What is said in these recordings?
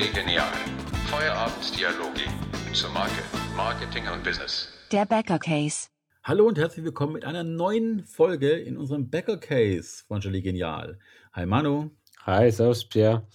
Chili Genial. Feierabenddialoge zur Marke, Marketing und Business. Der Bäcker Case. Hallo und herzlich willkommen mit einer neuen Folge in unserem Bäcker Case von Chili Genial. Hi Manu. Hi, servus Pierre.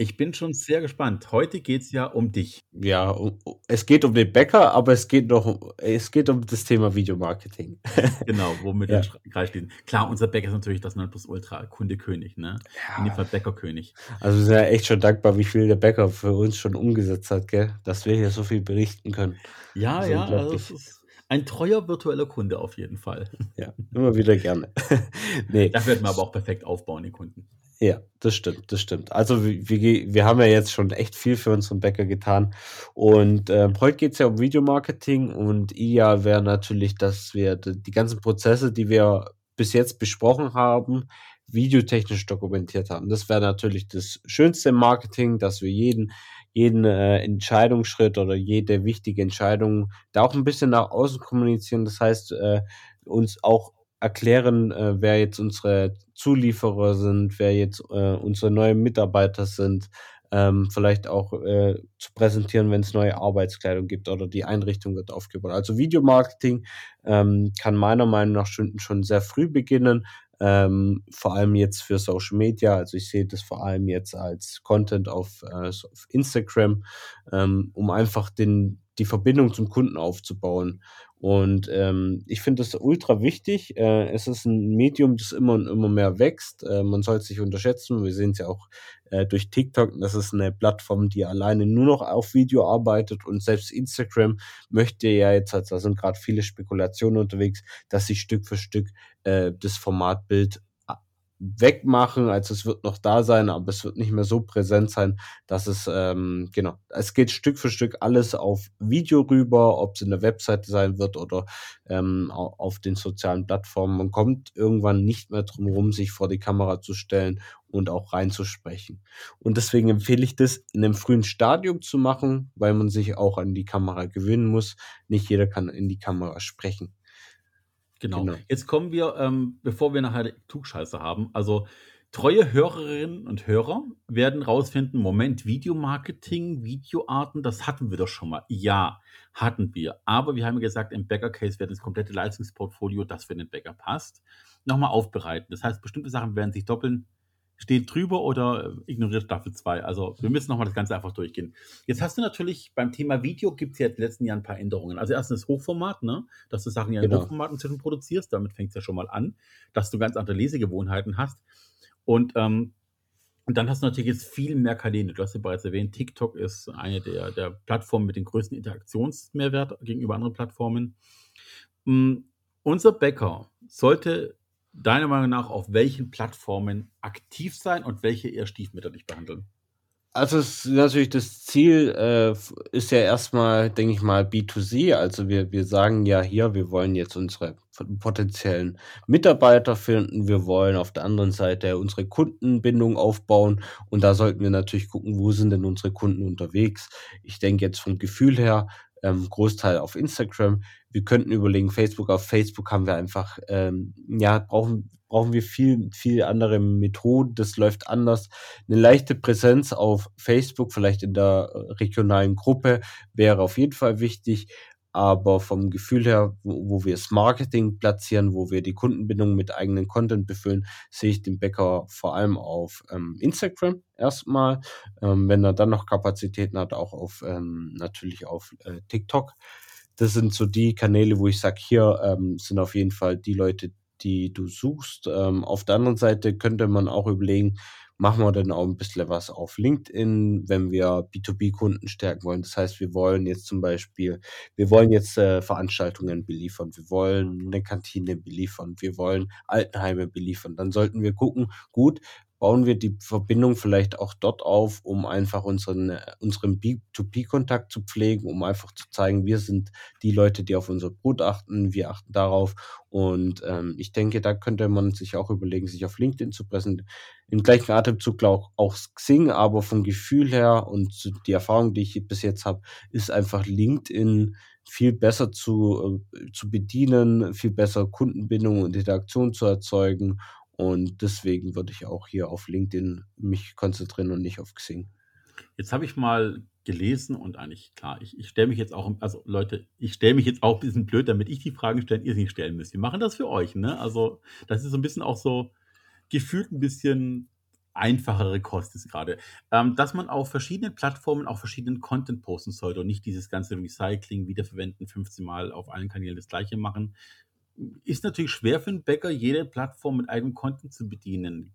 Ich bin schon sehr gespannt. Heute geht es ja um dich. Ja, um, es geht um den Bäcker, aber es geht noch, es geht um das Thema Videomarketing. Genau, womit Ja. wir kreisstehen. Klar, unser Bäcker ist natürlich das Nonplusultra, Kundekönig, ne? In dem Fall Bäckerkönig. Also wir sind ja echt schon dankbar, wie viel der Bäcker für uns schon umgesetzt hat, gell? Dass wir hier so viel berichten können. Ja, Das ja, also unglaublich. es ist ein treuer virtueller Kunde auf jeden Fall. Ja, immer wieder gerne. nee, Das werden wir aber auch perfekt aufbauen, die Kunden. Ja, das stimmt, das stimmt. Also wir, wir, haben ja jetzt schon echt viel für unseren Bäcker getan. Und ähm, heute geht es ja um Videomarketing und ideal wäre natürlich, dass wir die die ganzen Prozesse, die wir bis jetzt besprochen haben, videotechnisch dokumentiert haben. Das wäre natürlich das Schönste im Marketing, dass wir jeden, jeden äh, Entscheidungsschritt oder jede wichtige Entscheidung da auch ein bisschen nach außen kommunizieren. Das heißt, äh, uns auch erklären, äh, wer jetzt unsere Zulieferer sind, wer jetzt äh, unsere neuen Mitarbeiter sind, ähm, vielleicht auch äh, zu präsentieren, wenn es neue Arbeitskleidung gibt oder die Einrichtung wird aufgebaut. Also Videomarketing ähm, kann meiner Meinung nach schon, schon sehr früh beginnen, ähm, vor allem jetzt für Social Media. Also ich sehe das vor allem jetzt als Content auf, äh, auf Instagram, ähm, um einfach den, die Verbindung zum Kunden aufzubauen. Und ähm, ich finde das ultra wichtig. Äh, es ist ein Medium, das immer und immer mehr wächst. Äh, man soll es nicht unterschätzen. Wir sehen es ja auch äh, durch TikTok. Das ist eine Plattform, die alleine nur noch auf Video arbeitet. Und selbst Instagram möchte ja jetzt, also da sind gerade viele Spekulationen unterwegs, dass sie Stück für Stück äh, das Formatbild a- wegmachen. Also es wird noch da sein, aber es wird nicht mehr so präsent sein, dass es, ähm, genau, es geht Stück für Stück alles auf Video rüber, ob es in der Webseite sein wird oder ähm, au- auf den sozialen Plattformen. Man kommt irgendwann nicht mehr drum herum, sich vor die Kamera zu stellen und auch reinzusprechen. Und deswegen empfehle ich das in einem frühen Stadium zu machen, weil man sich auch an die Kamera gewöhnen muss. Nicht jeder kann in die Kamera sprechen. Genau. Genau. Jetzt kommen wir, ähm, bevor wir nachher die Klugscheiße haben, also treue Hörerinnen und Hörer werden rausfinden, Moment, Videomarketing, Videoarten, das hatten wir doch schon mal. Ja, hatten wir. Aber wir haben ja gesagt, im Bäcker-Case werden das komplette Leistungsportfolio, das für den Bäcker passt, nochmal aufbereiten. Das heißt, bestimmte Sachen werden sich doppeln, steht drüber oder äh, ignoriert Staffel 2. Also wir müssen nochmal das Ganze einfach durchgehen. Jetzt hast du natürlich beim Thema Video gibt es ja in den letzten Jahren ein paar Änderungen. Also erstens das Hochformat, ne? dass du Sachen ja in Genau. Hochformat inzwischen produzierst. Damit fängt es ja schon mal an, dass du ganz andere Lesegewohnheiten hast. Und, ähm, und dann hast du natürlich jetzt viel mehr Kanäle. Du hast ja bereits erwähnt, TikTok ist eine der, der Plattformen mit dem größten Interaktionsmehrwert gegenüber anderen Plattformen. Mm, unser Bäcker sollte deiner Meinung nach auf welchen Plattformen aktiv sein und welche eher stiefmütterlich behandeln? Also es ist natürlich das Ziel äh, ist ja erstmal, denke ich mal, B2C. Also wir, wir sagen ja hier, wir wollen jetzt unsere potenziellen Mitarbeiter finden. Wir wollen auf der anderen Seite unsere Kundenbindung aufbauen. Und da sollten wir natürlich gucken, wo sind denn unsere Kunden unterwegs. Ich denke jetzt vom Gefühl her, ähm, Großteil auf Instagram. Wir könnten überlegen, Facebook. Auf Facebook haben wir einfach, ähm, ja, brauchen, brauchen wir viel, viel andere Methoden. Das läuft anders eine leichte Präsenz auf Facebook, vielleicht in der äh, regionalen Gruppe, wäre auf jeden Fall wichtig. Aber vom Gefühl her, wo, wo wir das Marketing platzieren, wo wir die Kundenbindung mit eigenen Content befüllen, sehe ich den Bäcker vor allem auf ähm, Instagram erstmal. Ähm, wenn er dann noch Kapazitäten hat, auch auf ähm, natürlich auf äh, TikTok. Das sind so die Kanäle, wo ich sage, hier ähm, sind auf jeden Fall die Leute, die du suchst. Ähm, auf der anderen Seite könnte man auch überlegen, machen wir dann auch ein bisschen was auf LinkedIn, wenn wir B2B-Kunden stärken wollen. Das heißt, wir wollen jetzt zum Beispiel, wir wollen jetzt äh, Veranstaltungen beliefern, wir wollen eine Kantine beliefern, wir wollen Altenheime beliefern. Dann sollten wir gucken, gut, bauen wir die Verbindung vielleicht auch dort auf, um einfach unseren, äh, unseren B2B-Kontakt zu pflegen, um einfach zu zeigen, wir sind die Leute, die auf unser Brot achten, wir achten darauf. Und ähm, ich denke, da könnte man sich auch überlegen, sich auf LinkedIn zu präsentieren. Im gleichen Atemzug auch, auch Xing, aber vom Gefühl her und die Erfahrung, die ich bis jetzt habe, ist einfach LinkedIn viel besser zu, äh, zu bedienen, viel besser Kundenbindung und Interaktion zu erzeugen. Und deswegen würde ich auch hier auf LinkedIn mich konzentrieren und nicht auf Xing. Jetzt habe ich mal gelesen und eigentlich klar, ich, ich stelle mich jetzt auch, also Leute, ich stelle mich jetzt auch ein bisschen blöd, damit ich die Fragen stelle, ihr sie nicht stellen müsst. Wir machen das für euch, ne? Also das ist so ein bisschen auch so gefühlt ein bisschen einfachere Kost ist gerade. Ähm, dass man auf verschiedenen Plattformen auch verschiedenen Content posten sollte und nicht dieses ganze Recycling, Wiederverwenden, 15 Mal auf allen Kanälen das gleiche machen ist natürlich schwer für einen Bäcker, jede Plattform mit eigenem Content zu bedienen.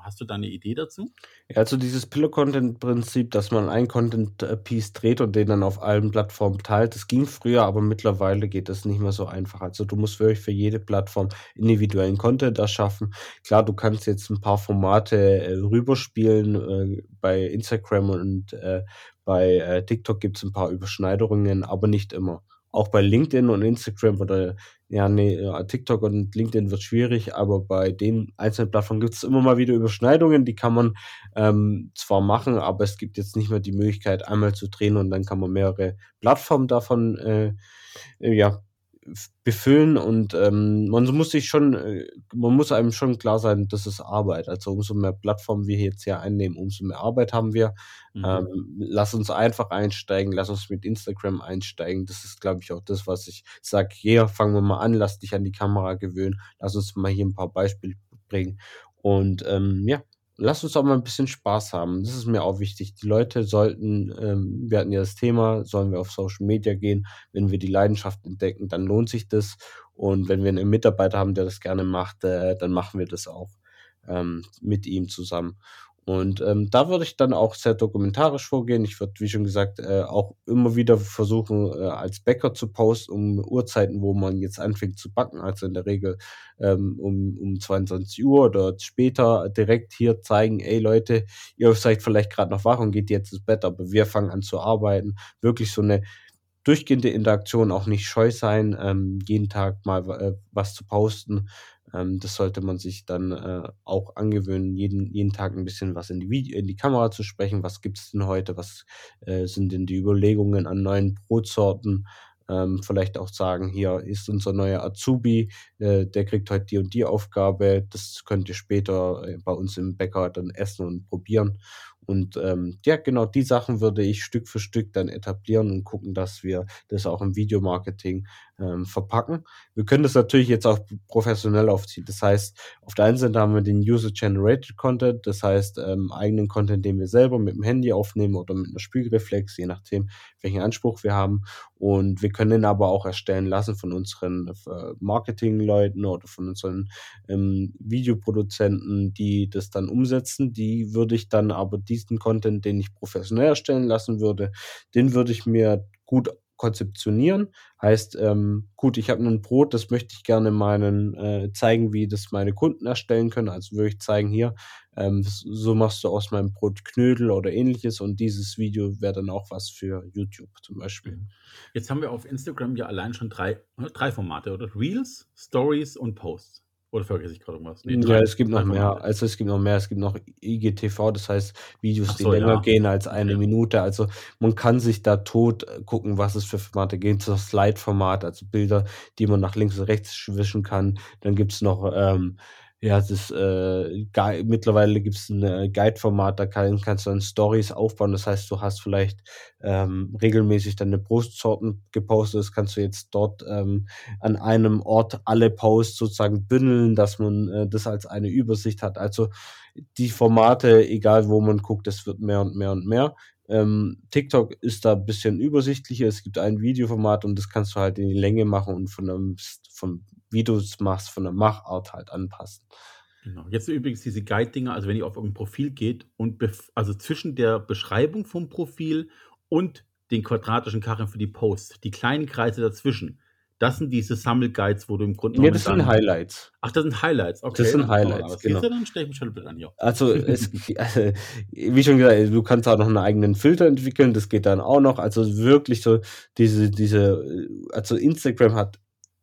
Hast du da eine Idee dazu? Ja, also dieses Pillow-Content-Prinzip, dass man ein Content-Piece dreht und den dann auf allen Plattformen teilt, das ging früher, aber mittlerweile geht das nicht mehr so einfach. Also du musst wirklich für jede Plattform individuellen Content erschaffen. Klar, du kannst jetzt ein paar Formate äh, rüberspielen. Äh, bei Instagram und äh, bei äh, TikTok gibt es ein paar Überschneidungen, aber nicht immer auch bei LinkedIn und Instagram oder ja, nee, TikTok und LinkedIn wird schwierig, aber bei den einzelnen Plattformen gibt es immer mal wieder Überschneidungen, die kann man ähm, zwar machen, aber es gibt jetzt nicht mehr die Möglichkeit, einmal zu drehen und dann kann man mehrere Plattformen davon äh, ja, befüllen und ähm, man muss sich schon, äh, man muss einem schon klar sein, das ist Arbeit. Also umso mehr Plattformen wir jetzt hier einnehmen, umso mehr Arbeit haben wir. Mhm. Ähm, lass uns einfach einsteigen, lass uns mit Instagram einsteigen. Das ist, glaube ich, auch das, was ich sage, hier fangen wir mal an, lass dich an die Kamera gewöhnen, lass uns mal hier ein paar Beispiele bringen. Und ähm, ja, lass uns auch mal ein bisschen Spaß haben. Das ist mir auch wichtig. Die Leute sollten, ähm, wir hatten ja das Thema, sollen wir auf Social Media gehen. Wenn wir die Leidenschaft entdecken, dann lohnt sich das. Und wenn wir einen Mitarbeiter haben, der das gerne macht, äh, dann machen wir das auch ähm, mit ihm zusammen. Und ähm, da würde ich dann auch sehr dokumentarisch vorgehen. Ich würde, wie schon gesagt, äh, auch immer wieder versuchen, äh, als Bäcker zu posten, um Uhrzeiten, wo man jetzt anfängt zu backen, also in der Regel ähm, um, um 22 Uhr oder später direkt hier zeigen, ey Leute, ihr seid vielleicht gerade noch wach und geht jetzt ins Bett, aber wir fangen an zu arbeiten. Wirklich so eine durchgehende Interaktion, auch nicht scheu sein, ähm, jeden Tag mal äh, was zu posten. Ähm, das sollte man sich dann äh, auch angewöhnen, jeden, jeden Tag ein bisschen was in die, Video, in die Kamera zu sprechen. Was gibt es denn heute? Was äh, sind denn die Überlegungen an neuen Brotsorten? Ähm, vielleicht auch sagen, hier ist unser neuer Azubi, äh, der kriegt heute die und die Aufgabe. Das könnt ihr später äh, bei uns im Bäcker dann essen und probieren. Und ähm, ja, genau die Sachen würde ich Stück für Stück dann etablieren und gucken, dass wir das auch im Videomarketing ähm, verpacken. Wir können das natürlich jetzt auch professionell aufziehen. Das heißt, auf der einen Seite haben wir den User-Generated Content, das heißt ähm, eigenen Content, den wir selber mit dem Handy aufnehmen oder mit einer Spiegelreflex, je nachdem, welchen Anspruch wir haben. Und wir können ihn aber auch erstellen lassen von unseren äh, Marketingleuten oder von unseren ähm, Videoproduzenten, die das dann umsetzen. Die würde ich dann aber diesen Content, den ich professionell erstellen lassen würde, den würde ich mir gut konzeptionieren. Heißt, ähm, gut, ich habe ein Brot, das möchte ich gerne meinen äh, zeigen, wie das meine Kunden erstellen können. Also würde ich zeigen, hier, ähm, so machst du aus meinem Brot Knödel oder ähnliches und dieses Video wäre dann auch was für YouTube zum Beispiel. Jetzt haben wir auf Instagram ja allein schon drei, drei Formate, oder? Reels, Stories und Posts. Oder vergesse ich gerade irgendwas? Nee, ja, es gibt noch mehr. Also es gibt noch mehr. Es gibt noch IGTV, das heißt Videos, so, die länger ja. gehen als eine okay. Minute. Also man kann sich da tot äh, gucken, was es für Formate gibt. Das Slide-Format, also Bilder, die man nach links und rechts schwischen kann. Dann gibt es noch ähm, ja, es ist äh, mittlerweile gibt es ein äh, Guide-Format, da kann, kannst du dann Stories aufbauen. Das heißt, du hast vielleicht ähm, regelmäßig deine Brustsorten gepostet. Das kannst du jetzt dort ähm, an einem Ort alle Posts sozusagen bündeln, dass man äh, das als eine Übersicht hat. Also die Formate, egal wo man guckt, das wird mehr und mehr und mehr. Ähm, TikTok ist da ein bisschen übersichtlicher. Es gibt ein Videoformat und das kannst du halt in die Länge machen und von einem, von wie du es machst, von der Machart halt anpassen. Genau. Jetzt übrigens diese Guide-Dinger, also wenn ihr auf irgendein Profil geht und also zwischen der Beschreibung vom Profil und den quadratischen Kacheln für die Posts, die kleinen Kreise dazwischen, das sind diese Sammelguides, wo du im Grunde Ja, das sind Highlights. Ach, das sind Highlights, okay. Das sind Highlights, genau. dann stelle ich mich schon an hier. Also, es, also, wie schon gesagt, du kannst auch noch einen eigenen Filter entwickeln, das geht dann auch noch. Also wirklich so diese, diese, also Instagram hat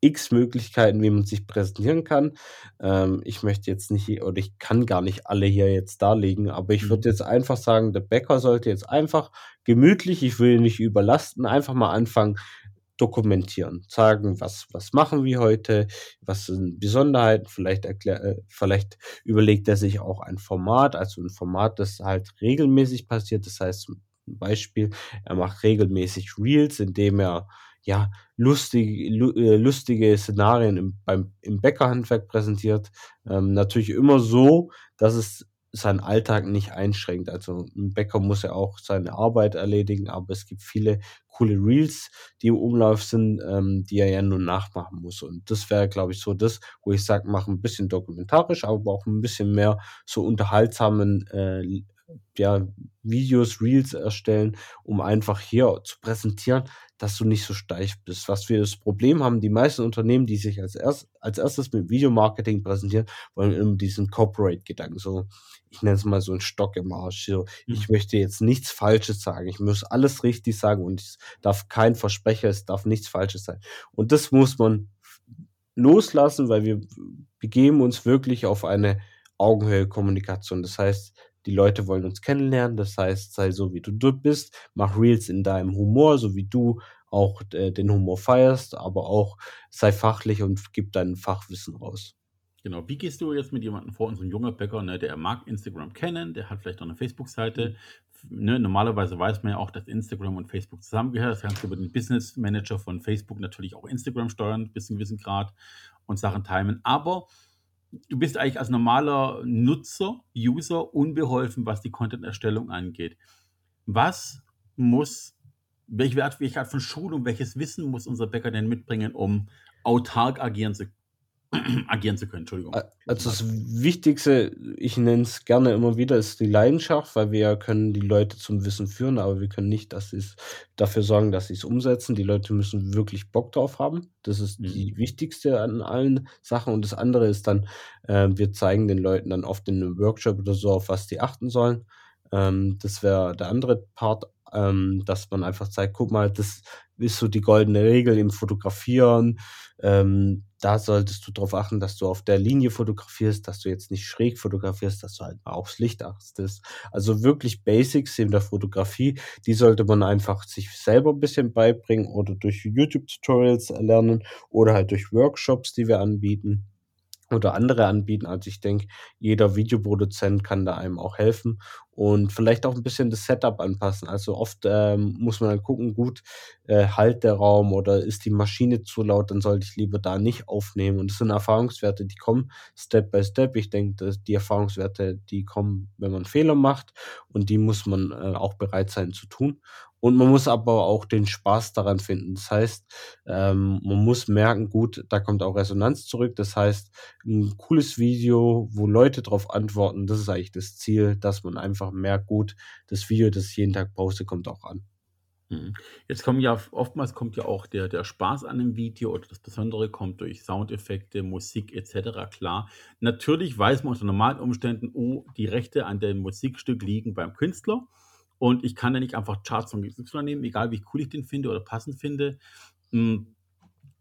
x Möglichkeiten, wie man sich präsentieren kann. Ähm, ich möchte jetzt nicht, oder ich kann gar nicht alle hier jetzt darlegen, aber ich würde mhm. jetzt einfach sagen, der Bäcker sollte jetzt einfach gemütlich, ich will ihn nicht überlasten, einfach mal anfangen, dokumentieren, sagen, was, was machen wir heute, was sind Besonderheiten, vielleicht erklär, äh, vielleicht überlegt er sich auch ein Format, also ein Format, das halt regelmäßig passiert. Das heißt, zum Beispiel, er macht regelmäßig Reels, indem er ja lustig, lu, äh, lustige Szenarien im, beim, im Bäckerhandwerk präsentiert. Ähm, natürlich immer so, dass es seinen Alltag nicht einschränkt. Also ein Bäcker muss ja auch seine Arbeit erledigen, aber es gibt viele coole Reels, die im Umlauf sind, ähm, die er ja nur nachmachen muss. Und das wäre, glaube ich, so das, wo ich sage, mach ein bisschen dokumentarisch, aber auch ein bisschen mehr so unterhaltsamen äh, ja, Videos, Reels erstellen, um einfach hier zu präsentieren, dass du nicht so steif bist. Was wir das Problem haben, die meisten Unternehmen, die sich als, erst, als erstes mit Videomarketing präsentieren, wollen immer diesen Corporate-Gedanken, so, ich nenne es mal so ein Stock im Arsch. So, mhm. Ich möchte jetzt nichts Falsches sagen. Ich muss alles richtig sagen und es darf kein Versprecher, es darf nichts Falsches sein. Und das muss man loslassen, weil wir begeben uns wirklich auf eine Augenhöhe-Kommunikation. Das heißt, die Leute wollen uns kennenlernen. Das heißt, sei so, wie du bist. Mach Reels in deinem Humor, so wie du auch äh, den Humor feierst, aber auch sei fachlich und gib dein Fachwissen raus. Genau, wie gehst du jetzt mit jemandem vor, unserem junger Bäcker, ne, der mag Instagram kennen, der hat vielleicht auch eine Facebook-Seite. Ne, normalerweise weiß man ja auch, dass Instagram und Facebook zusammengehören. Das kannst du über den Business Manager von Facebook natürlich auch Instagram steuern, bis zu einem gewissen Grad und Sachen timen. Aber du bist eigentlich als normaler Nutzer, User unbeholfen, was die Content-Erstellung angeht. Was muss, welche Art, welche Art von Schulung, welches Wissen muss unser Bäcker denn mitbringen, um autark agieren zu können? agieren zu können. Entschuldigung. Also das Wichtigste, ich nenne es gerne immer wieder, ist die Leidenschaft, weil wir können die Leute zum Wissen führen, aber wir können nicht, dass sie es dafür sorgen, dass sie es umsetzen. Die Leute müssen wirklich Bock drauf haben. Das ist mhm. die wichtigste an allen Sachen. Und das andere ist dann, äh, wir zeigen den Leuten dann oft in einem Workshop oder so, auf was die achten sollen. Ähm, das wäre der andere Part, ähm, dass man einfach zeigt, guck mal, das ist so die goldene Regel im Fotografieren. Ähm, da solltest du darauf achten, dass du auf der Linie fotografierst, dass du jetzt nicht schräg fotografierst, dass du halt mal aufs Licht achtest. Also wirklich Basics in der Fotografie, die sollte man einfach sich selber ein bisschen beibringen oder durch YouTube-Tutorials erlernen oder halt durch Workshops, die wir anbieten oder andere anbieten. Also ich denke, jeder Videoproduzent kann da einem auch helfen und vielleicht auch ein bisschen das Setup anpassen. Also oft ähm, muss man dann gucken, gut, äh, halt der Raum oder ist die Maschine zu laut, dann sollte ich lieber da nicht aufnehmen. Und das sind Erfahrungswerte, die kommen Step by Step. Ich denke, dass die Erfahrungswerte, die kommen, wenn man Fehler macht und die muss man äh, auch bereit sein zu tun. Und man muss aber auch den Spaß daran finden. Das heißt, ähm, man muss merken, gut, da kommt auch Resonanz zurück. Das heißt, ein cooles Video, wo Leute darauf antworten, das ist eigentlich das Ziel, dass man einfach merkt, gut, das Video, das ich jeden Tag poste, kommt auch an. Mhm. Jetzt kommen ja oftmals kommt ja auch der, der Spaß an dem Video oder das Besondere kommt durch Soundeffekte, Musik etc. Klar. Natürlich weiß man unter normalen Umständen, oh, die Rechte an dem Musikstück liegen beim Künstler. Und ich kann da nicht einfach Charts von XY nehmen, egal wie cool ich den finde oder passend finde. Hm,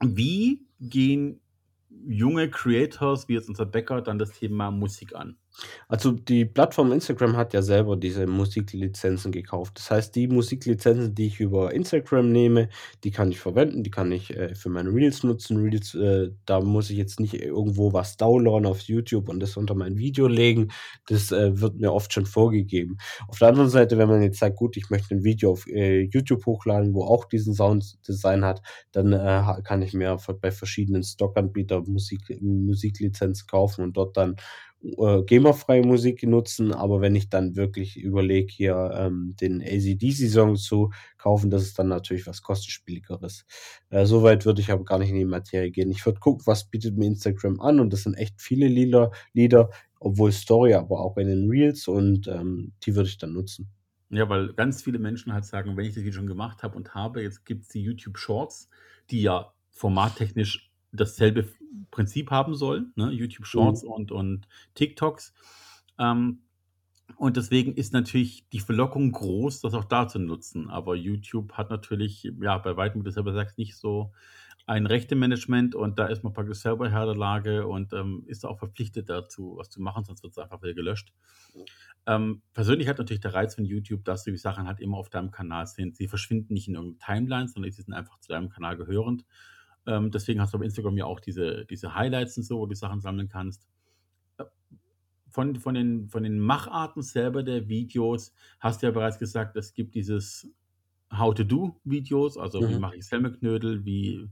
wie gehen junge Creators wie jetzt unser Bäcker dann das Thema Musik an? Also die Plattform Instagram hat ja selber diese Musiklizenzen gekauft. Das heißt, die Musiklizenzen, die ich über Instagram nehme, die kann ich verwenden, die kann ich äh, für meine Reels nutzen. Reels, äh, da muss ich jetzt nicht irgendwo was downloaden auf YouTube und das unter mein Video legen. Das äh, wird mir oft schon vorgegeben. Auf der anderen Seite, wenn man jetzt sagt, gut, ich möchte ein Video auf äh, YouTube hochladen, wo auch diesen Sounddesign hat, dann äh, kann ich mir bei verschiedenen Stockanbietern Musik, Musiklizenzen kaufen und dort dann äh, GEMA-freie Musik nutzen, aber wenn ich dann wirklich überlege, hier ähm, den ACDC-Song zu kaufen, das ist dann natürlich was kostenspieligeres. Äh, Soweit würde ich aber gar nicht in die Materie gehen. Ich würde gucken, was bietet mir Instagram an und das sind echt viele Lieder, Lieder obwohl Story, aber auch in den Reels und ähm, die würde ich dann nutzen. Ja, weil ganz viele Menschen halt sagen, wenn ich das Video schon gemacht habe und habe, jetzt gibt es die YouTube Shorts, die ja formattechnisch dasselbe Prinzip haben soll, ne? YouTube Shorts mhm. und, und TikToks. Ähm, und deswegen ist natürlich die Verlockung groß, das auch da zu nutzen. Aber YouTube hat natürlich, ja, bei weitem, wie du selber sagst, nicht so ein Rechte-Management und da ist man praktisch selber Herr der Lage und ähm, ist auch verpflichtet dazu, was zu machen, sonst wird es einfach wieder gelöscht. Ähm, persönlich hat natürlich der Reiz von YouTube, dass du die Sachen halt immer auf deinem Kanal sind. Sie verschwinden nicht in irgendeiner Timeline, sondern sie sind einfach zu deinem Kanal gehörend. Ähm, deswegen hast du auf Instagram ja auch diese, diese Highlights und so, wo du Sachen sammeln kannst. Äh, von, von, den, von den Macharten selber der Videos hast du ja bereits gesagt, es gibt dieses How-to-Do-Videos, also wie Mhm. mache ich Semmelknödel, wie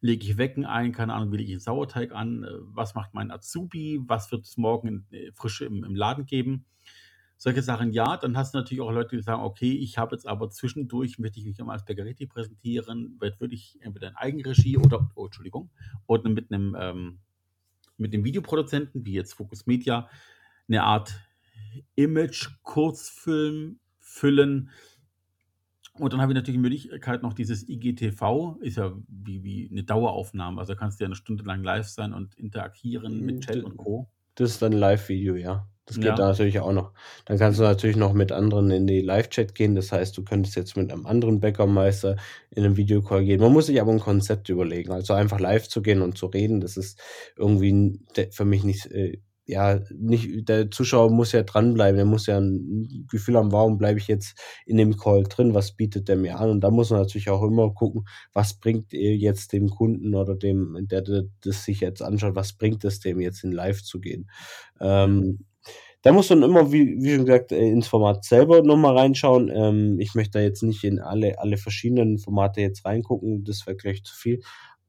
lege ich Wecken ein, keine Ahnung, wie lege ich einen Sauerteig an, äh, was macht mein Azubi, was wird es morgen äh, frisch im, im Laden geben. Solche Sachen ja, dann hast du natürlich auch Leute, die sagen, okay, ich habe jetzt aber zwischendurch, möchte ich mich immer als Bäckeretti präsentieren, wird wirklich entweder in Eigenregie oder, oh, Entschuldigung, oder mit einem, ähm, mit einem Videoproduzenten, wie jetzt Focus Media, eine Art Image-Kurzfilm füllen. Und dann habe ich natürlich die Möglichkeit noch dieses IGTV, ist ja wie, wie eine Daueraufnahme. Also kannst du ja eine Stunde lang live sein und interagieren mit Chat und Co. Das ist dann ein Live-Video, ja. Das geht Ja. da natürlich auch noch. Dann kannst du natürlich noch mit anderen in die Live-Chat gehen. Das heißt, du könntest jetzt mit einem anderen Bäckermeister in einen Videocall gehen. Man muss sich aber ein Konzept überlegen. Also einfach live zu gehen und zu reden, das ist irgendwie für mich nicht, äh, ja, nicht, der Zuschauer muss ja dranbleiben. Der muss ja ein Gefühl haben, warum bleibe ich jetzt in dem Call drin? Was bietet der mir an? Und da muss man natürlich auch immer gucken, was bringt jetzt dem Kunden oder dem, der, der das sich jetzt anschaut, was bringt es dem jetzt in live zu gehen? Ähm, da muss man immer, wie, wie schon gesagt, äh, ins Format selber nochmal reinschauen. Ähm, ich möchte da jetzt nicht in alle, alle verschiedenen Formate jetzt reingucken, das wäre gleich zu viel.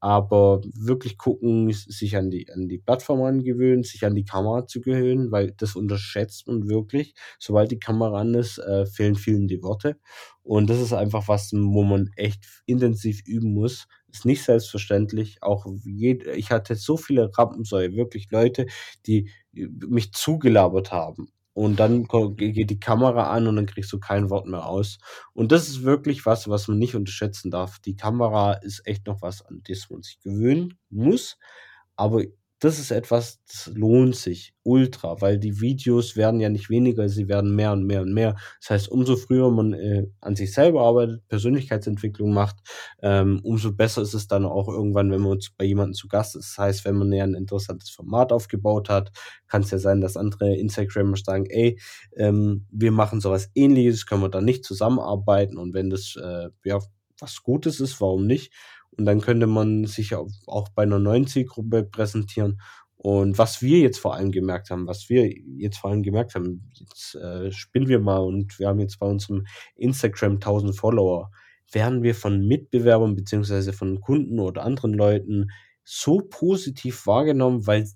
Aber wirklich gucken, sich an die, an die Plattform angewöhnen, sich an die Kamera zu gewöhnen, weil das unterschätzt man wirklich. Sobald die Kamera an ist, äh, fehlen vielen die Worte. Und das ist einfach was, wo man echt intensiv üben muss. Ist nicht selbstverständlich. Auch jed ich hatte so viele Rampensäue, wirklich Leute, die mich zugelabert haben. Und dann geht die Kamera an und dann kriegst du kein Wort mehr aus. Und das ist wirklich was, was man nicht unterschätzen darf. Die Kamera ist echt noch was, an das man sich gewöhnen muss. Aber das ist etwas, das lohnt sich ultra, weil die Videos werden ja nicht weniger, sie werden mehr und mehr und mehr. Das heißt, umso früher man äh, an sich selber arbeitet, Persönlichkeitsentwicklung macht, ähm, umso besser ist es dann auch irgendwann, wenn man bei jemandem zu Gast ist. Das heißt, wenn man ja ein interessantes Format aufgebaut hat, kann es ja sein, dass andere Instagramer sagen, ey, ähm, wir machen sowas ähnliches, können wir da nicht zusammenarbeiten und wenn das äh, ja was Gutes ist, warum nicht? Und dann könnte man sich auch, bei einer neuen Zielgruppe präsentieren. Und was wir jetzt vor allem gemerkt haben, was wir jetzt vor allem gemerkt haben, jetzt äh, spinnen wir mal und wir haben jetzt bei unserem Instagram 1000 Follower, werden wir von Mitbewerbern beziehungsweise von Kunden oder anderen Leuten so positiv wahrgenommen, weil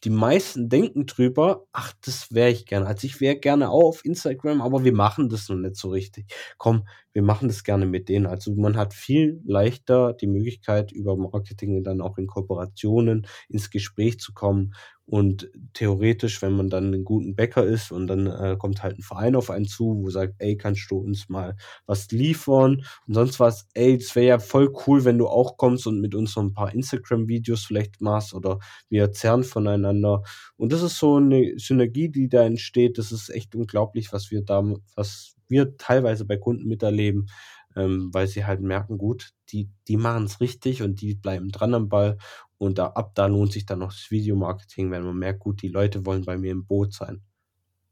die meisten denken drüber, ach, das wäre ich gerne. Also ich wäre gerne auch auf Instagram, aber wir machen das noch nicht so richtig. Komm, wir machen das gerne mit denen. Also man hat viel leichter die Möglichkeit, über Marketing dann auch in Kooperationen ins Gespräch zu kommen. Und theoretisch, wenn man dann einen guten Bäcker ist und dann äh, kommt halt ein Verein auf einen zu, wo sagt, ey, kannst du uns mal was liefern und sonst was, ey, es wäre ja voll cool, wenn du auch kommst und mit uns so ein paar Instagram-Videos vielleicht machst oder wir zerren voneinander. Und das ist so eine Synergie, die da entsteht. Das ist echt unglaublich, was wir da, was wir teilweise bei Kunden miterleben, ähm, weil sie halt merken, gut, die, die machen es richtig und die bleiben dran am Ball. Und da, ab da lohnt sich dann noch das Videomarketing, wenn man merkt, gut, die Leute wollen bei mir im Boot sein.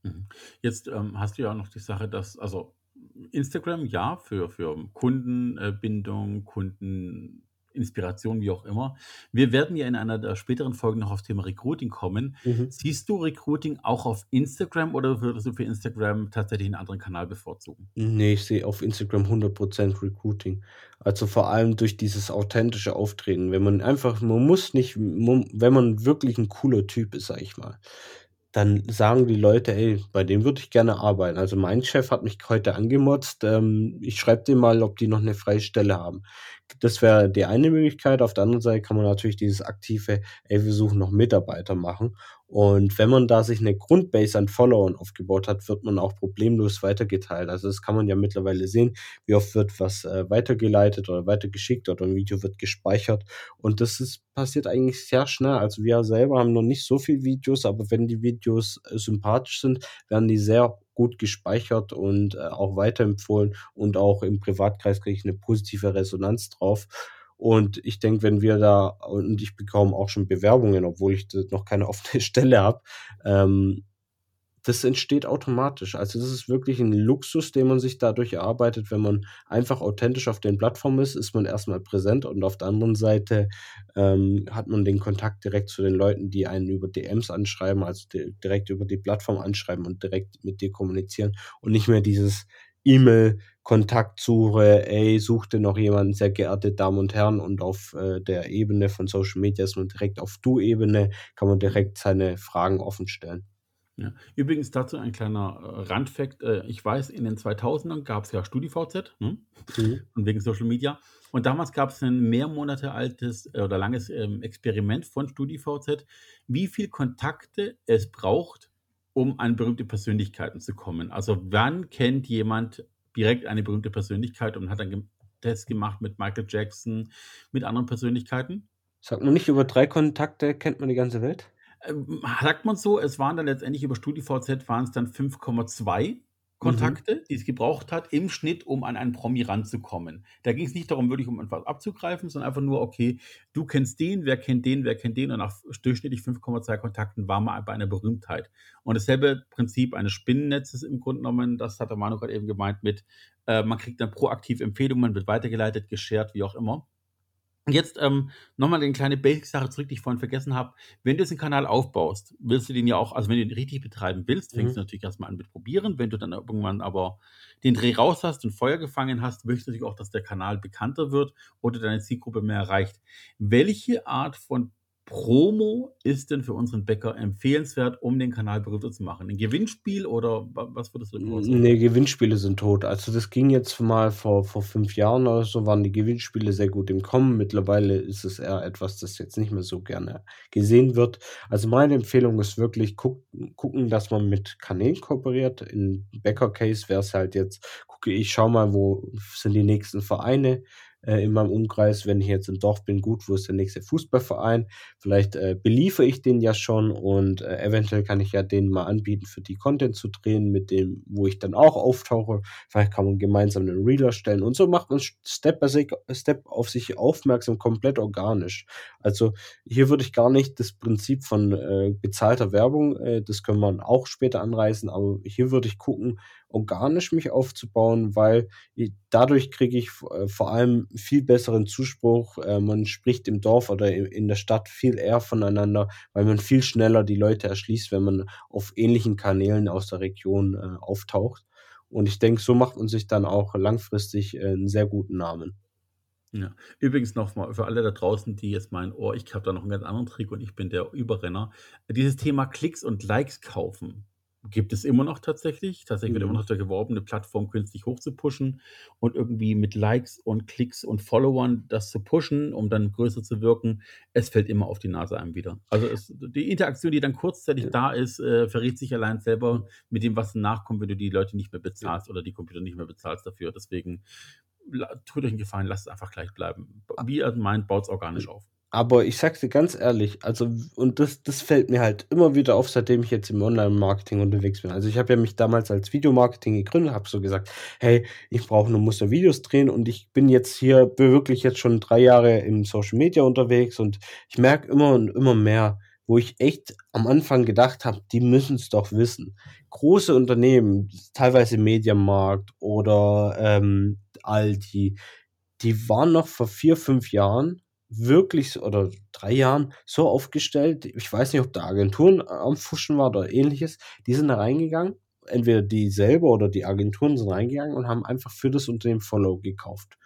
Mhm. Jetzt ähm, hast du ja auch noch die Sache, dass, also Instagram, ja, für, für Kundenbindung, Kundeninspiration, wie auch immer. Wir werden ja in einer der späteren Folgen noch auf das Thema Recruiting kommen. Mhm. Siehst du Recruiting auch auf Instagram oder würdest du für Instagram tatsächlich einen anderen Kanal bevorzugen? Nee, ich sehe auf Instagram 100% Recruiting. Also vor allem durch dieses authentische Auftreten. Wenn man einfach, man muss nicht, wenn man wirklich ein cooler Typ ist, sag ich mal, dann sagen die Leute, ey, bei dem würde ich gerne arbeiten. Also mein Chef hat mich heute angemotzt. Ähm, ich schreibe dem mal, ob die noch eine freie Stelle haben. Das wäre die eine Möglichkeit. Auf der anderen Seite kann man natürlich dieses aktive, ey, wir suchen noch Mitarbeiter machen. Und wenn man da sich eine Grundbase an Followern aufgebaut hat, wird man auch problemlos weitergeteilt. Also das kann man ja mittlerweile sehen, wie oft wird was äh, weitergeleitet oder weitergeschickt oder ein Video wird gespeichert. Und das ist, passiert eigentlich sehr schnell. Also wir selber haben noch nicht so viele Videos, aber wenn die Videos äh, sympathisch sind, werden die sehr gut gespeichert und äh, auch weiterempfohlen und auch im Privatkreis kriege ich eine positive Resonanz drauf. Und ich denke, wenn wir da, und ich bekomme auch schon Bewerbungen, obwohl ich noch keine offene Stelle habe, ähm, das entsteht automatisch. Also das ist wirklich ein Luxus, den man sich dadurch erarbeitet. Wenn man einfach authentisch auf den Plattformen ist, ist man erstmal präsent und auf der anderen Seite ähm, hat man den Kontakt direkt zu den Leuten, die einen über DMs anschreiben, also direkt über die Plattform anschreiben und direkt mit dir kommunizieren und nicht mehr dieses E-Mail Kontaktsuche, ey, suchte noch jemanden, sehr geehrte Damen und Herren, und auf äh, der Ebene von Social Media ist man direkt auf Du-Ebene, kann man direkt seine Fragen offen stellen. Ja. Übrigens dazu ein kleiner äh, Randfact. Äh, ich weiß, in den 2000ern gab es ja StudiVZ, ne? mhm. und wegen Social Media. Und damals gab es ein mehr Monate altes äh, oder langes ähm, Experiment von StudiVZ, wie viel Kontakte es braucht, um an berühmte Persönlichkeiten zu kommen. Also wann kennt jemand direkt eine berühmte Persönlichkeit und hat dann Test gemacht mit Michael Jackson, mit anderen Persönlichkeiten. Sagt man nicht, über drei Kontakte kennt man die ganze Welt? Ähm, sagt man so, es waren dann letztendlich über StudiVZ waren es dann 5,2 Kontakte, mhm. die es gebraucht hat, im Schnitt, um an einen Promi ranzukommen. Da ging es nicht darum, wirklich um etwas abzugreifen, sondern einfach nur, okay, du kennst den, wer kennt den, wer kennt den und nach durchschnittlich 5,2 Kontakten war man bei einer Berühmtheit. Und dasselbe Prinzip eines Spinnennetzes im Grunde genommen, das hat der Manu gerade eben gemeint mit, äh, man kriegt dann proaktiv Empfehlungen, wird weitergeleitet, geshared, wie auch immer. Jetzt ähm, nochmal eine kleine Basic-Sache zurück, die ich vorhin vergessen habe. Wenn du jetzt einen Kanal aufbaust, willst du den ja auch, also wenn du ihn richtig betreiben willst, fängst mhm. du natürlich erstmal an mit probieren. Wenn du dann irgendwann aber den Dreh raus hast und Feuer gefangen hast, möchtest du natürlich auch, dass der Kanal bekannter wird oder deine Zielgruppe mehr erreicht. Welche Art von Promo ist denn für unseren Bäcker empfehlenswert, um den Kanal berühmter zu machen? Ein Gewinnspiel oder was würdest du sagen? Nee, Gewinnspiele sind tot. Also das ging jetzt mal vor, vor fünf Jahren oder so, waren die Gewinnspiele sehr gut im Kommen. Mittlerweile ist es eher etwas, das jetzt nicht mehr so gerne gesehen wird. Also meine Empfehlung ist wirklich guck, gucken, dass man mit Kanälen kooperiert. In Bäcker-Case wäre es halt jetzt, gucke ich, schau mal, wo sind die nächsten Vereine, äh, in meinem Umkreis, wenn ich jetzt im Dorf bin, gut, wo ist der nächste Fußballverein? Vielleicht äh, beliefere ich den ja schon und äh, eventuell kann ich ja den mal anbieten, für die Content zu drehen, mit dem, wo ich dann auch auftauche. Vielleicht kann man gemeinsam einen Reader stellen und so macht man Step by Step auf sich aufmerksam, komplett organisch. Also hier würde ich gar nicht das Prinzip von äh, bezahlter Werbung, äh, das können wir auch später anreißen, aber hier würde ich gucken, organisch mich aufzubauen, weil dadurch kriege ich äh, vor allem viel besseren Zuspruch. Äh, man spricht im Dorf oder in der Stadt viel eher voneinander, weil man viel schneller die Leute erschließt, wenn man auf ähnlichen Kanälen aus der Region äh, auftaucht. Und ich denke, so macht man sich dann auch langfristig einen sehr guten Namen. Ja. Übrigens nochmal für alle da draußen, die jetzt meinen, oh, ich habe da noch einen ganz anderen Trick und ich bin der Überrenner. Dieses Thema Klicks und Likes kaufen gibt es immer noch tatsächlich. Tatsächlich wird immer mhm. noch da geworben, eine Plattform künstlich hochzupushen und irgendwie mit Likes und Klicks und Followern das zu pushen, um dann größer zu wirken. Es fällt immer auf die Nase einem wieder. Also es, die Interaktion, die dann kurzzeitig ja. da ist, äh, verrät sich allein selber mit dem, was nachkommt, wenn du die Leute nicht mehr bezahlst ja. oder die Computer nicht mehr bezahlst dafür. Deswegen tut euch einen Gefallen, lasst es einfach gleich bleiben. Wie ihr meint, baut es organisch auf. Aber ich sag's dir ganz ehrlich, also, und das, das fällt mir halt immer wieder auf, seitdem ich jetzt im Online-Marketing unterwegs bin. Also ich habe ja mich damals als Videomarketing gegründet, habe so gesagt, hey, ich brauche nur Muster Videos drehen und ich bin jetzt hier wirklich jetzt schon drei Jahre im Social Media unterwegs und ich merke immer und immer mehr, wo ich echt am Anfang gedacht habe, die müssen es doch wissen. Große Unternehmen, teilweise Mediamarkt oder ähm, Aldi, die waren noch vor vier, fünf Jahren wirklich oder drei Jahren so aufgestellt, ich weiß nicht, ob da Agenturen am Fuschen war oder ähnliches, die sind da reingegangen, entweder die selber oder die Agenturen sind reingegangen und haben einfach für das Unternehmen Follow gekauft.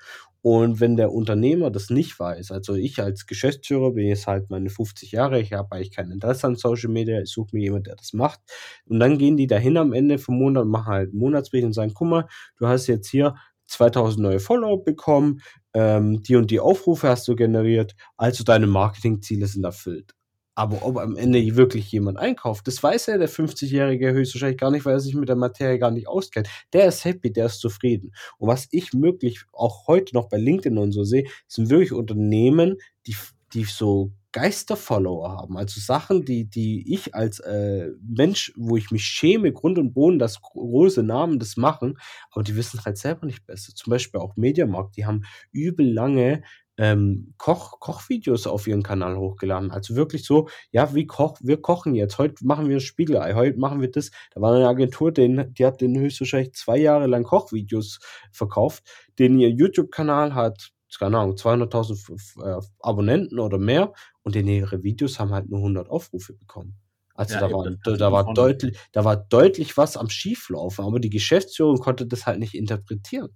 Und wenn der Unternehmer das nicht weiß, also ich als Geschäftsführer bin jetzt halt meine 50 Jahre, ich habe eigentlich kein Interesse an Social Media, ich suche mir jemanden, der das macht. Und dann gehen die dahin am Ende vom Monat machen halt einen Monatsbericht und sagen, guck mal, du hast jetzt hier 2000 neue Follower bekommen, ähm, die und die Aufrufe hast du generiert, also deine Marketingziele sind erfüllt. Aber ob am Ende wirklich jemand einkauft, das weiß ja der 50-Jährige höchstwahrscheinlich gar nicht, weil er sich mit der Materie gar nicht auskennt. Der ist happy, der ist zufrieden. Und was ich wirklich auch heute noch bei LinkedIn und so sehe, sind wirklich Unternehmen, die, die so Geisterfollower haben. Also Sachen, die, die ich als äh, Mensch, wo ich mich schäme, Grund und Boden, dass große Namen das machen, aber die wissen halt selber nicht besser. Zum Beispiel auch Mediamarkt, die haben übel lange ähm, Koch, Kochvideos auf ihren Kanal hochgeladen. Also wirklich so, ja, wie koch, wir kochen jetzt. Heute machen wir Spiegelei, heute machen wir das. Da war eine Agentur, den, die hat den höchstwahrscheinlich zwei Jahre lang Kochvideos verkauft. Den ihr YouTube-Kanal hat, keine Ahnung, 200.000 äh, Abonnenten oder mehr und denn ihre Videos haben halt nur 100 Aufrufe bekommen. Also ja, da, war, da, da war deutlich, da war deutlich was am Schieflaufen, aber die Geschäftsführung konnte das halt nicht interpretieren.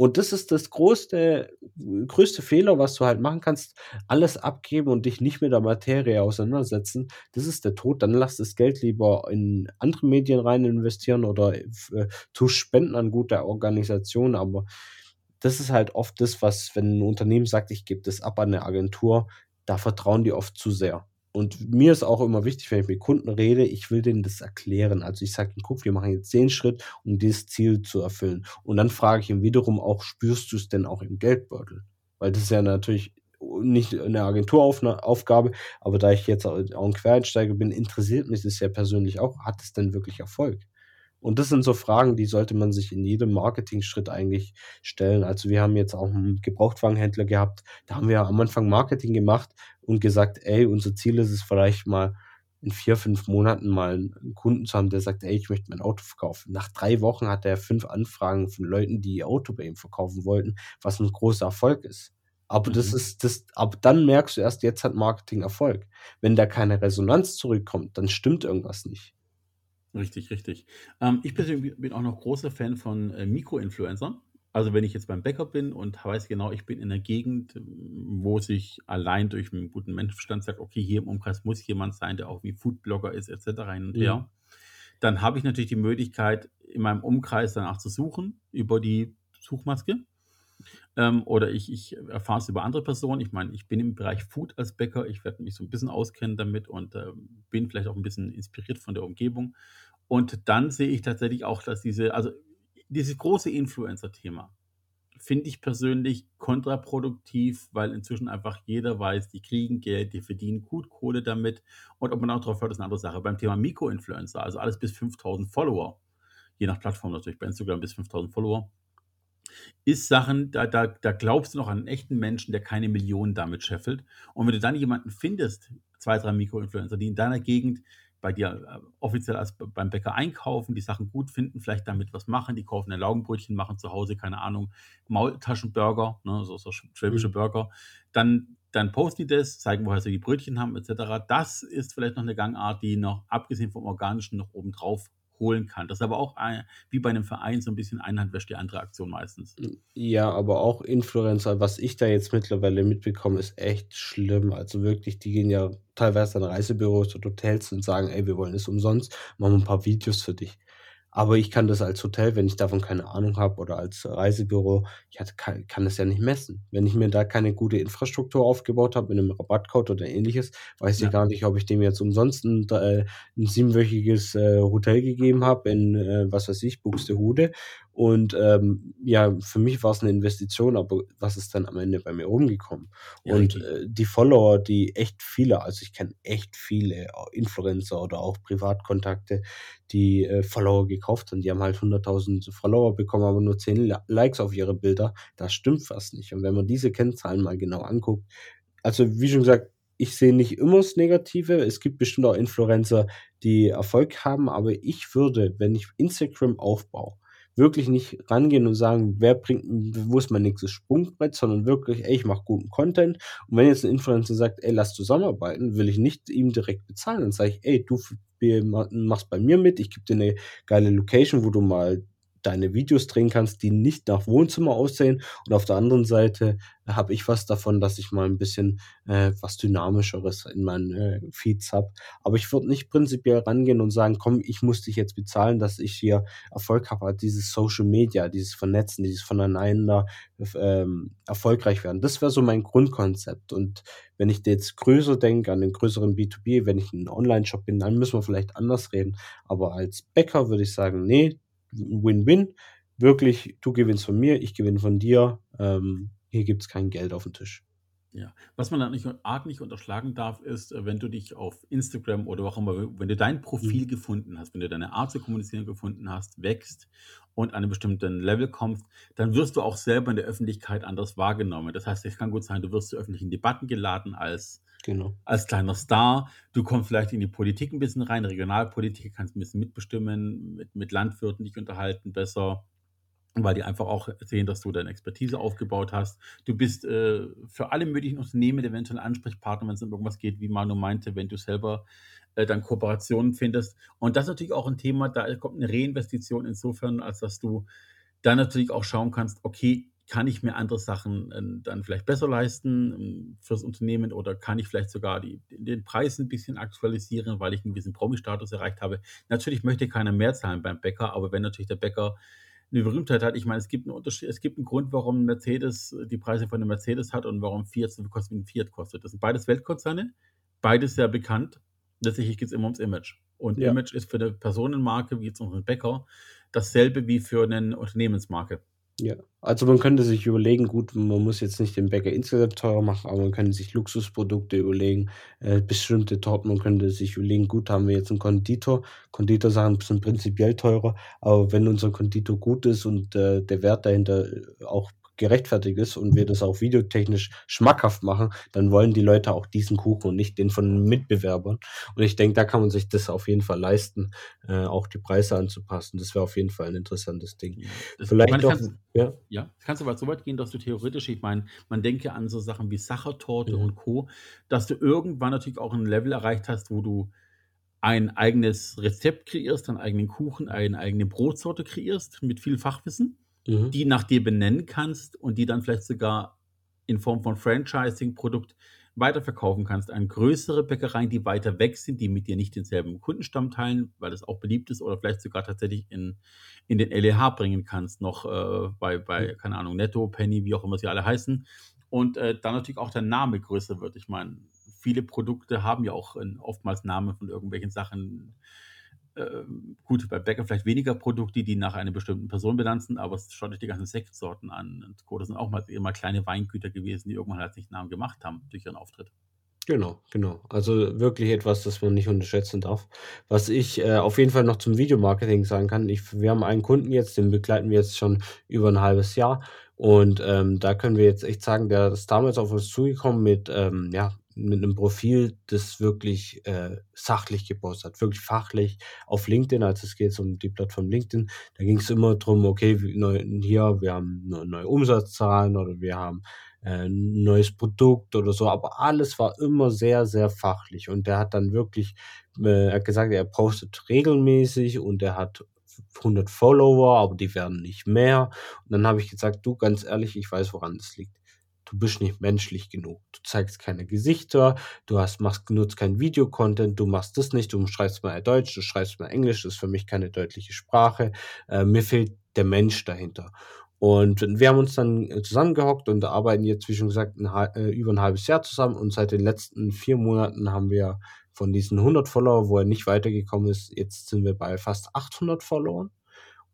Und das ist das größte, größte Fehler, was du halt machen kannst. Alles abgeben und dich nicht mit der Materie auseinandersetzen. Das ist der Tod. Dann lass das Geld lieber in andere Medien rein investieren oder äh, tu Spenden an gute Organisationen. Aber das ist halt oft das, was, wenn ein Unternehmen sagt, ich gebe das ab an eine Agentur, da vertrauen die oft zu sehr. Und mir ist auch immer wichtig, wenn ich mit Kunden rede, ich will denen das erklären. Also ich sage, guck, wir machen jetzt den Schritt, um dieses Ziel zu erfüllen. Und dann frage ich ihn wiederum auch, spürst du es denn auch im Geldbeutel? Weil das ist ja natürlich nicht eine Agenturaufgabe, aber da ich jetzt auch ein Quereinsteiger bin, interessiert mich das ja persönlich auch. Hat es denn wirklich Erfolg? Und das sind so Fragen, die sollte man sich in jedem Marketingschritt eigentlich stellen. Also wir haben jetzt auch einen Gebrauchtwagenhändler gehabt, da haben wir am Anfang Marketing gemacht und gesagt, ey, unser Ziel ist es vielleicht mal in vier, fünf Monaten mal einen Kunden zu haben, der sagt, ey, ich möchte mein Auto verkaufen. Nach drei Wochen hat er fünf Anfragen von Leuten, die ihr Auto bei ihm verkaufen wollten, was ein großer Erfolg ist. Aber mhm. das ist, das, ab dann merkst du erst, jetzt hat Marketing Erfolg. Wenn da keine Resonanz zurückkommt, dann stimmt irgendwas nicht. Richtig, richtig. Ähm, ich persönlich bin auch noch großer Fan von äh, Mikroinfluencern. Also wenn ich jetzt beim Bäcker bin und weiß genau, ich bin in einer Gegend, wo sich allein durch einen guten Menschenverstand sagt, okay, hier im Umkreis muss jemand sein, der auch wie Foodblogger ist, etc. hin und her, mhm. dann habe ich natürlich die Möglichkeit, in meinem Umkreis danach zu suchen über die Suchmaske. Ähm, oder ich, ich erfahre es über andere Personen. Ich meine, ich bin im Bereich Food als Bäcker. Ich werde mich so ein bisschen auskennen damit und äh, bin vielleicht auch ein bisschen inspiriert von der Umgebung. Und dann sehe ich tatsächlich auch, dass diese, also dieses große Influencer-Thema finde ich persönlich kontraproduktiv, weil inzwischen einfach jeder weiß, die kriegen Geld, die verdienen gut Kohle damit. Und ob man auch darauf hört, ist eine andere Sache. Beim Thema Mikroinfluencer, also alles bis 5000 Follower, je nach Plattform natürlich, bei Instagram bis 5000 Follower, ist Sachen, da, da, da glaubst du noch an einen echten Menschen, der keine Millionen damit scheffelt. Und wenn du dann jemanden findest, zwei, drei Mikroinfluencer, die in deiner Gegend bei dir äh, offiziell als beim Bäcker einkaufen, die Sachen gut finden, vielleicht damit was machen, die kaufen ein Laugenbrötchen, machen zu Hause, keine Ahnung, Maultaschenburger, ne, so, so schwäbische mhm. Burger, dann, dann posten die das, zeigen, woher sie die Brötchen haben, etc. Das ist vielleicht noch eine Gangart, die noch, abgesehen vom Organischen, noch oben drauf holen kann. Das ist aber auch ein, wie bei einem Verein so ein bisschen Einhand wäscht die andere Aktion meistens. Ja, aber auch Influencer, was ich da jetzt mittlerweile mitbekomme, ist echt schlimm. Also wirklich, die gehen ja teilweise an Reisebüros oder Hotels und sagen, ey, wir wollen es umsonst, machen ein paar Videos für dich. Aber ich kann das als Hotel, wenn ich davon keine Ahnung habe oder als Reisebüro, ich kann, kann das ja nicht messen. Wenn ich mir da keine gute Infrastruktur aufgebaut habe mit einem Rabattcode oder ähnliches, weiß ja. ich gar nicht, ob ich dem jetzt umsonst ein, äh, ein siebenwöchiges äh, Hotel gegeben habe in, äh, was weiß ich, Buxtehude und ähm, ja, für mich war es eine Investition, aber was ist dann am Ende bei mir rumgekommen? Ja, und äh, die Follower, die echt viele, also ich kenne echt viele Influencer oder auch Privatkontakte, die äh, Follower gekauft haben. Die haben halt 100.000 Follower bekommen, aber nur 10 Likes auf ihre Bilder. Das stimmt fast nicht. Und wenn man diese Kennzahlen mal genau anguckt, also wie schon gesagt, ich sehe nicht immer das Negative. Es gibt bestimmt auch Influencer, die Erfolg haben, aber ich würde, wenn ich Instagram aufbaue, wirklich nicht rangehen und sagen, wer bringt, wo ist mein nächstes Sprungbrett, sondern wirklich, ey, ich mache guten Content. Und wenn jetzt ein Influencer sagt, ey, lass zusammenarbeiten, will ich nicht ihm direkt bezahlen. Dann sage ich, ey, du machst bei mir mit, ich gebe dir eine geile Location, wo du mal deine Videos drehen kannst, die nicht nach Wohnzimmer aussehen. Und auf der anderen Seite habe ich was davon, dass ich mal ein bisschen äh, was Dynamischeres in meinen äh, Feeds habe. Aber ich würde nicht prinzipiell rangehen und sagen, komm, ich muss dich jetzt bezahlen, dass ich hier Erfolg habe. Dieses Social Media, dieses Vernetzen, dieses voneinander ähm, erfolgreich werden. Das wäre so mein Grundkonzept. Und wenn ich jetzt größer denke, an den größeren B2B, wenn ich ein Online-Shop bin, dann müssen wir vielleicht anders reden. Aber als Bäcker würde ich sagen, nee, Win-Win. Wirklich, du gewinnst von mir, ich gewinne von dir. Ähm, hier gibt es kein Geld auf dem Tisch. Ja, was man dann nicht arg nicht unterschlagen darf, ist, äh, wenn du dich auf Instagram oder auch immer wenn du dein Profil Mhm. gefunden hast, wenn du deine Art zu kommunizieren gefunden hast, wächst und an einem bestimmten Level kommst, dann wirst du auch selber in der Öffentlichkeit anders wahrgenommen. Das heißt, es kann gut sein, du wirst zu öffentlichen Debatten geladen als Genau. als kleiner Star. Du kommst vielleicht in die Politik ein bisschen rein, Regionalpolitik, kannst ein bisschen mitbestimmen, mit mit Landwirten dich unterhalten besser, weil die einfach auch sehen, dass du deine Expertise aufgebaut hast. Du bist, äh, für alle möglichen Unternehmen eventuell Ansprechpartner, wenn es um irgendwas geht, wie Manu meinte, wenn du selber, äh, dann Kooperationen findest. Und das ist natürlich auch ein Thema, da kommt eine Reinvestition insofern, als dass du dann natürlich auch schauen kannst: „Okay, kann ich mir andere Sachen, ähm, dann vielleicht besser leisten, hm, fürs Unternehmen oder kann ich vielleicht sogar die den Preis ein bisschen aktualisieren, weil ich einen gewissen Promi-Status erreicht habe?“ Natürlich möchte keiner mehr zahlen beim Bäcker, aber wenn natürlich der Bäcker eine Berühmtheit hat ich meine, es gibt 'n Unterschied es gibt einen Grund, warum Mercedes äh, die Preise von 'nem Mercedes hat und warum Fiat so viel kostet, wie 'n Fiat kostet. Das sind beides Weltkonzerne, beides sehr bekannt. Letztendlich geht's immer ums Image. Und Ja. Image ist für eine Personenmarke wie jetzt unseren Bäcker dasselbe wie für eine Unternehmensmarke. Ja, also man könnte sich überlegen, gut, man muss jetzt nicht den Bäcker insgesamt teurer machen, aber man könnte sich Luxusprodukte überlegen, äh, bestimmte Torten, man könnte sich überlegen, gut, haben wir jetzt einen Konditor. Konditorsachen sind prinzipiell teurer, aber wenn unser Konditor gut ist und äh, der Wert dahinter auch gerechtfertigt ist und wir das auch videotechnisch schmackhaft machen, dann wollen die Leute auch diesen Kuchen und nicht den von Mitbewerbern. Und ich denke, da kann man sich das auf jeden Fall leisten, äh, auch die Preise anzupassen. Das wäre auf jeden Fall ein interessantes Ding. Ja, das Vielleicht man noch, kann's ja. ja, kannst aber so weit gehen, dass du theoretisch ich meine, man denke an so Sachen wie Sachertorte Mhm. und Co., dass du irgendwann natürlich auch ein Level erreicht hast, wo du ein eigenes Rezept kreierst, einen eigenen Kuchen, eine eigene Brotsorte kreierst mit viel Fachwissen, Mhm. die nach dir benennen kannst und die dann vielleicht sogar in Form von Franchising-Produkt weiterverkaufen kannst an größere Bäckereien, die weiter weg sind, die mit dir nicht denselben Kundenstamm teilen, weil das auch beliebt ist oder vielleicht sogar tatsächlich in in den LEH bringen kannst, noch, äh, bei bei, keine Ahnung, Netto, Penny, wie auch immer sie alle heißen. Und, äh, dann natürlich auch der Name größer wird. Ich meine, viele Produkte haben ja auch 'n oftmals Namen von irgendwelchen Sachen. Ähm, gut, bei Bäcker vielleicht weniger Produkte, die nach einer bestimmten Person benannt sind, aber schaut euch die ganzen Sektsorten an und Co. Das sind auch mal immer kleine Weingüter gewesen, die irgendwann halt sich Namen gemacht haben durch ihren Auftritt. Genau, genau. Also wirklich etwas, das man nicht unterschätzen darf. Was ich, äh, auf jeden Fall noch zum Videomarketing sagen kann, ich wir haben einen Kunden jetzt, den begleiten wir jetzt schon über ein halbes Jahr und, ähm, da können wir jetzt echt sagen, der ist damals auf uns zugekommen mit, ähm, ja, mit 'nem Profil, das wirklich, äh, sachlich gepostet hat, wirklich fachlich auf LinkedIn. Also, es geht um die Plattform LinkedIn. Da ging's immer drum, okay, hier, wir haben neu neue Umsatzzahlen oder wir haben, äh, 'n neues Produkt oder so, aber alles war immer sehr, sehr fachlich. Und der hat dann wirklich äh, er hat gesagt, er postet regelmäßig und er hat f 100 Follower, aber die werden nicht mehr. Und dann habe ich gesagt: „Du, ganz ehrlich, ich weiß, woran das liegt. Du bist nicht menschlich genug. Du zeigst keine Gesichter, du hast machst nutzt keinen Videocontent, du machst das nicht, du schreibst mal Deutsch, du schreibst mal Englisch, das ist für mich keine deutliche Sprache. Äh, mir fehlt der Mensch dahinter.“ Und wir haben uns dann, äh, zusammengehockt und arbeiten jetzt, wie schon gesagt, 'n hal äh, über 'n halbes Jahr zusammen und seit den letzten 4 Monaten haben wir von diesen 100 Follower, wo er nicht weitergekommen ist jetzt sind wir bei fast 800 Followern.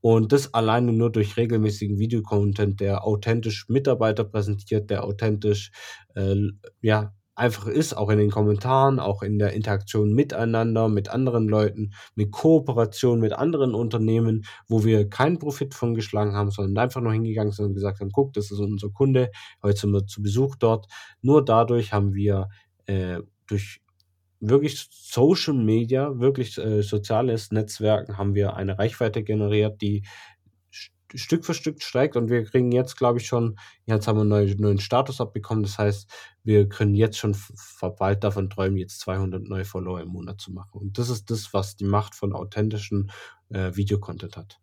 Und das alleine nur durch regelmäßigen Videocontent, der authentisch Mitarbeiter präsentiert, der authentisch, äh, ja, einfach ist, auch in den Kommentaren, auch in der Interaktion miteinander, mit anderen Leuten, mit Kooperation mit anderen Unternehmen, wo wir keinen Profit von geschlagen haben, sondern einfach nur hingegangen sind und gesagt haben: „Guck, das ist unser Kunde, heute sind wir zu Besuch dort.“ Nur dadurch haben wir, äh, durch wirklich Social Media, wirklich, äh, soziales Netzwerken haben wir eine Reichweite generiert, die St Stück für Stück steigt und wir kriegen jetzt, glaube ich, schon jetzt haben wir 'n neu neuen Status abbekommen. Das heißt, wir können jetzt schon bald davon träumen, jetzt 200 neue Follower im Monat zu machen. Und das ist das, was die Macht von authentischen, äh, Videocontent hat.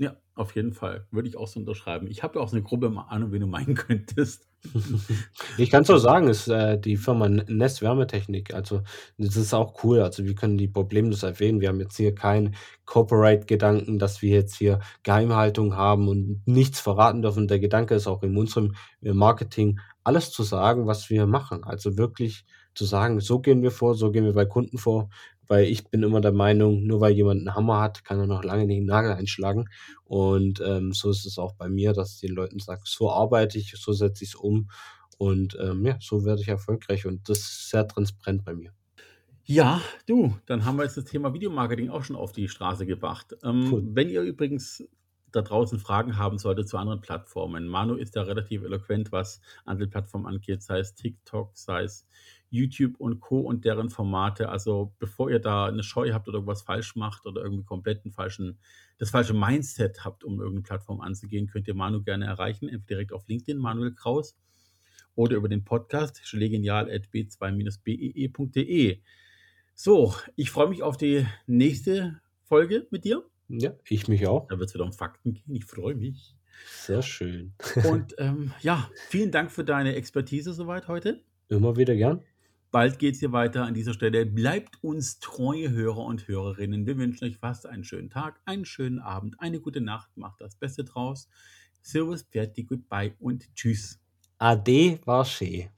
Ja, auf jeden Fall. Würde ich auch so unterschreiben. Ich habe ja auch so 'ne grobe Ahnung, wen du meinen könntest. Ich kann's auch sagen, ist, äh, die Firma Nest Wärmetechnik. Also, das ist auch cool. Also, wir können die problemlos erwähnen. Wir haben jetzt hier keinen Copyright-Gedanken, dass wir jetzt hier Geheimhaltung haben und nichts verraten dürfen. Der Gedanke ist auch in unserem, äh, Marketing, alles zu sagen, was wir machen. Also, wirklich zu sagen: „So gehen wir vor, so gehen wir bei Kunden vor.“ Weil ich bin immer der Meinung, nur weil jemand 'n Hammer hat, kann er noch lange nicht 'n Nagel einschlagen. Und, ähm, so ist es auch bei mir, dass ich den Leuten sage: „So arbeite ich, so setze ich's um.“ Und ähm, ja, so werde ich erfolgreich und das ist sehr transparent bei mir. Ja, du, dann haben wir jetzt das Thema Videomarketing auch schon auf die Straße gebracht. Ähm, Cool. Wenn ihr übrigens da draußen Fragen haben solltet zu anderen Plattformen, Manu ist da relativ eloquent, was andere Plattformen angeht, sei es TikTok, sei es YouTube und Co. und deren Formate. Also bevor ihr da eine Scheu habt oder irgendwas falsch macht oder irgendwie komplett einen falschen, das falsche Mindset habt, um irgendeine Plattform anzugehen, könnt ihr Manu gerne erreichen, entweder direkt auf LinkedIn, Manuel Kraus, oder über den Podcast genial.b2-bee.de. So, ich freue mich auf die nächste Folge mit dir. Ja, ich mich auch. Da wird es wieder um Fakten gehen. Ich freue mich. Sehr schön. Und ähm, ja, vielen Dank für deine Expertise soweit heute. Immer wieder gern. Bald geht es hier weiter an dieser Stelle. Bleibt uns treue Hörer und Hörerinnen. Wir wünschen euch fast einen schönen Tag, einen schönen Abend, eine gute Nacht. Macht das Beste draus. Servus, fertig, goodbye und tschüss. Ade war schön.